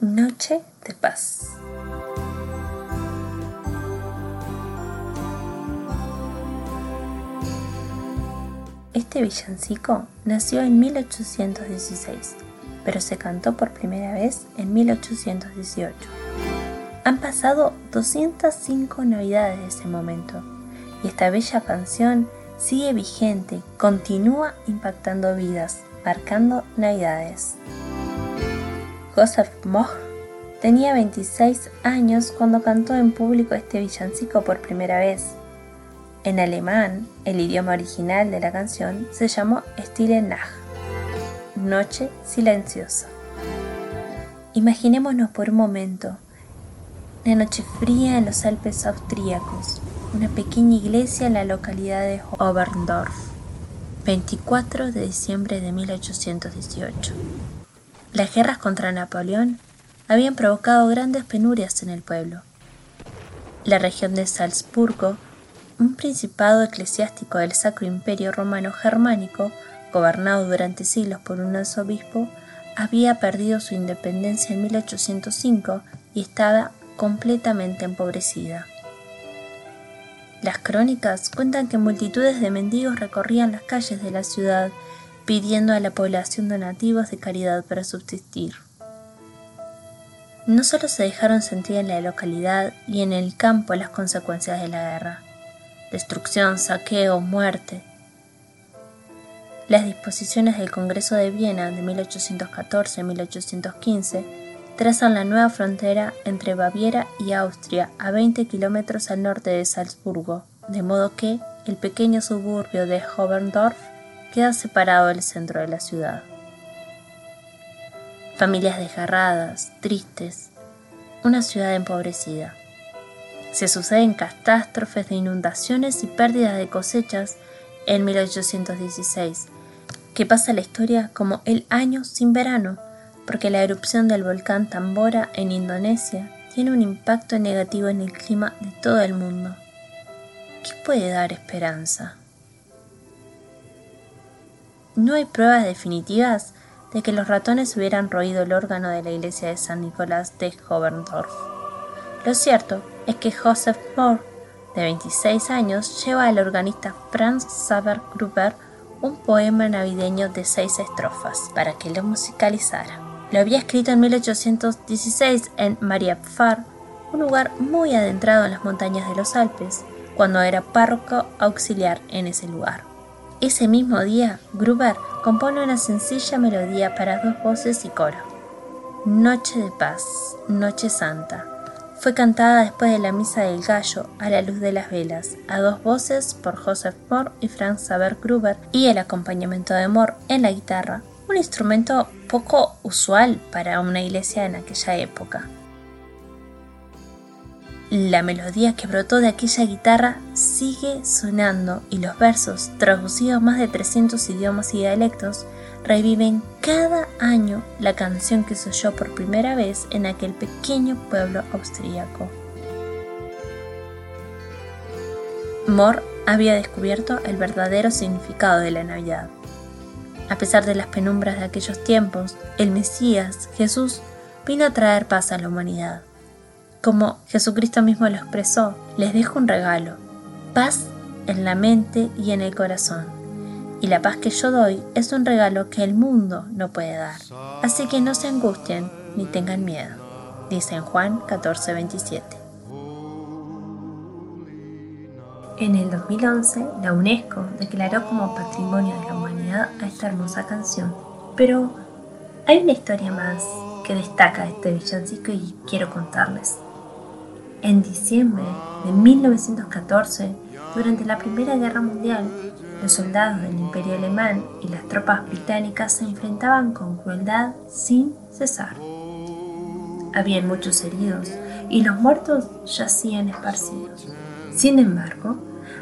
Noche de Paz. Este villancico nació en 1816, pero se cantó por primera vez en 1818. Han pasado 205 navidades de ese momento y esta bella canción sigue vigente, continúa impactando vidas, marcando navidades. Joseph Moch tenía 26 años cuando cantó en público este villancico por primera vez. En alemán, el idioma original de la canción se llamó Stille Nacht, Noche Silenciosa. Imaginémonos por un momento la noche fría en los Alpes austríacos, una pequeña iglesia en la localidad de Oberndorf, 24 de diciembre de 1818. Las guerras contra Napoleón habían provocado grandes penurias en el pueblo. La región de Salzburgo, un principado eclesiástico del Sacro Imperio Romano Germánico, gobernado durante siglos por un arzobispo, había perdido su independencia en 1805 y estaba completamente empobrecida. Las crónicas cuentan que multitudes de mendigos recorrían las calles de la ciudad pidiendo a la población donativos de caridad para subsistir. No solo se dejaron sentir en la localidad y en el campo las consecuencias de la guerra, destrucción, saqueo, muerte. Las disposiciones del Congreso de Viena de 1814-1815 trazan la nueva frontera entre Baviera y Austria a 20 kilómetros al norte de Salzburgo, de modo que el pequeño suburbio de Hoberndorf queda separado del centro de la ciudad. Familias desgarradas, tristes, una ciudad empobrecida. Se suceden catástrofes de inundaciones y pérdidas de cosechas en 1816, que pasa la historia como el año sin verano, porque la erupción del volcán Tambora en Indonesia tiene un impacto negativo en el clima de todo el mundo. ¿Qué puede dar esperanza? No hay pruebas definitivas de que los ratones hubieran roído el órgano de la iglesia de San Nicolás de Hoberndorf. Lo cierto es que Joseph Moore, de 26 años, lleva al organista Franz Saber Gruber un poema navideño de seis estrofas para que lo musicalizara. Lo había escrito en 1816 en Mariapfar, un lugar muy adentrado en las montañas de los Alpes, cuando era párroco auxiliar en ese lugar. Ese mismo día, Gruber compone una sencilla melodía para dos voces y coro. Noche de paz, Noche Santa. Fue cantada después de la Misa del Gallo a la luz de las velas, a dos voces por Joseph Moore y Franz Saber Gruber y el acompañamiento de Moore en la guitarra, un instrumento poco usual para una iglesia en aquella época. La melodía que brotó de aquella guitarra sigue sonando y los versos, traducidos más de 300 idiomas y dialectos, reviven cada año la canción que se oyó por primera vez en aquel pequeño pueblo austríaco. Moore había descubierto el verdadero significado de la Navidad. A pesar de las penumbras de aquellos tiempos, el Mesías, Jesús, vino a traer paz a la humanidad. Como Jesucristo mismo lo expresó, les dejo un regalo, paz en la mente y en el corazón. Y la paz que yo doy es un regalo que el mundo no puede dar. Así que no se angustien ni tengan miedo, dice en Juan 14:27. En el 2011, la UNESCO declaró como Patrimonio de la Humanidad a esta hermosa canción. Pero hay una historia más que destaca este villancico y quiero contarles. En diciembre de 1914, durante la Primera Guerra Mundial, los soldados del Imperio Alemán y las tropas británicas se enfrentaban con crueldad sin cesar. Habían muchos heridos y los muertos yacían esparcidos. Sin embargo,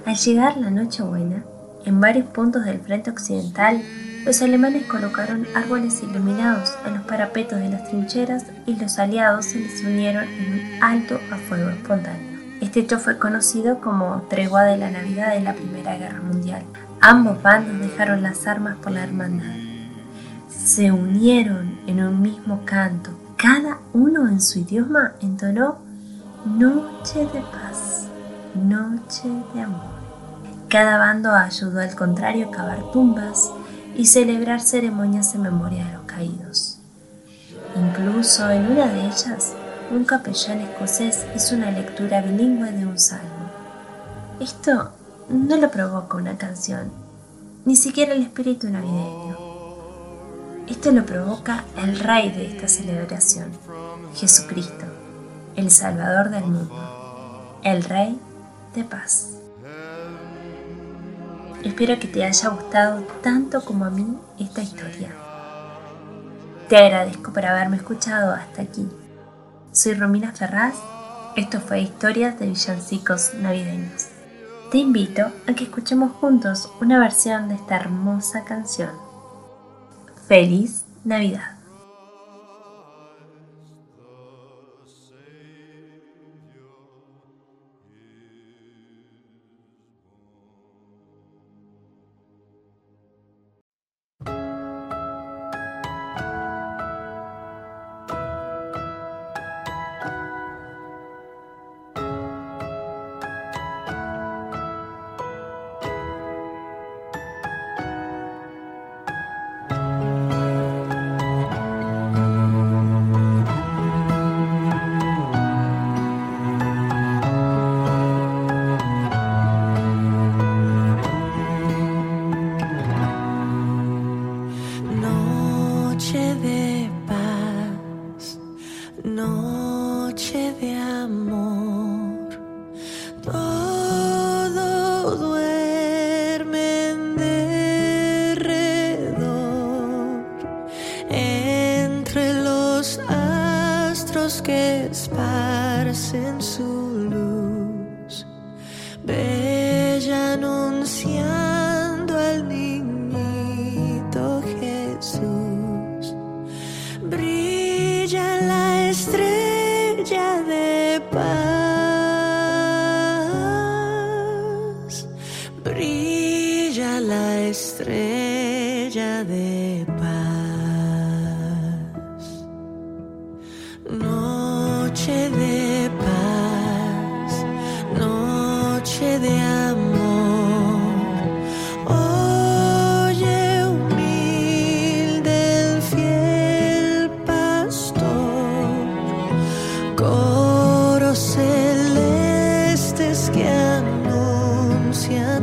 al llegar la Nochebuena, en varios puntos del frente occidental los alemanes colocaron árboles iluminados en los parapetos de las trincheras y los aliados se les unieron en un alto a fuego espontáneo. Este hecho fue conocido como Tregua de la Navidad de la Primera Guerra Mundial. Ambos bandos dejaron las armas por la hermandad. Se unieron en un mismo canto cada uno en su idioma entonó Noche de paz, noche de amor. Cada bando ayudó al contrario a cavar tumbas y celebrar ceremonias en memoria de los caídos. Incluso en una de ellas, un capellán escocés hizo una lectura bilingüe de un salmo. Esto no lo provoca una canción, ni siquiera el espíritu navideño. Esto lo provoca el rey de esta celebración, Jesucristo, el Salvador del mundo, el Rey de paz. Espero que te haya gustado tanto como a mí esta historia. Te agradezco por haberme escuchado hasta aquí. Soy Romina Ferraz. Esto fue Historias de Villancicos Navideños. Te invito a que escuchemos juntos una versión de esta hermosa canción. Feliz Navidad. Esparcen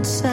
Inside.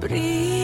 breathe.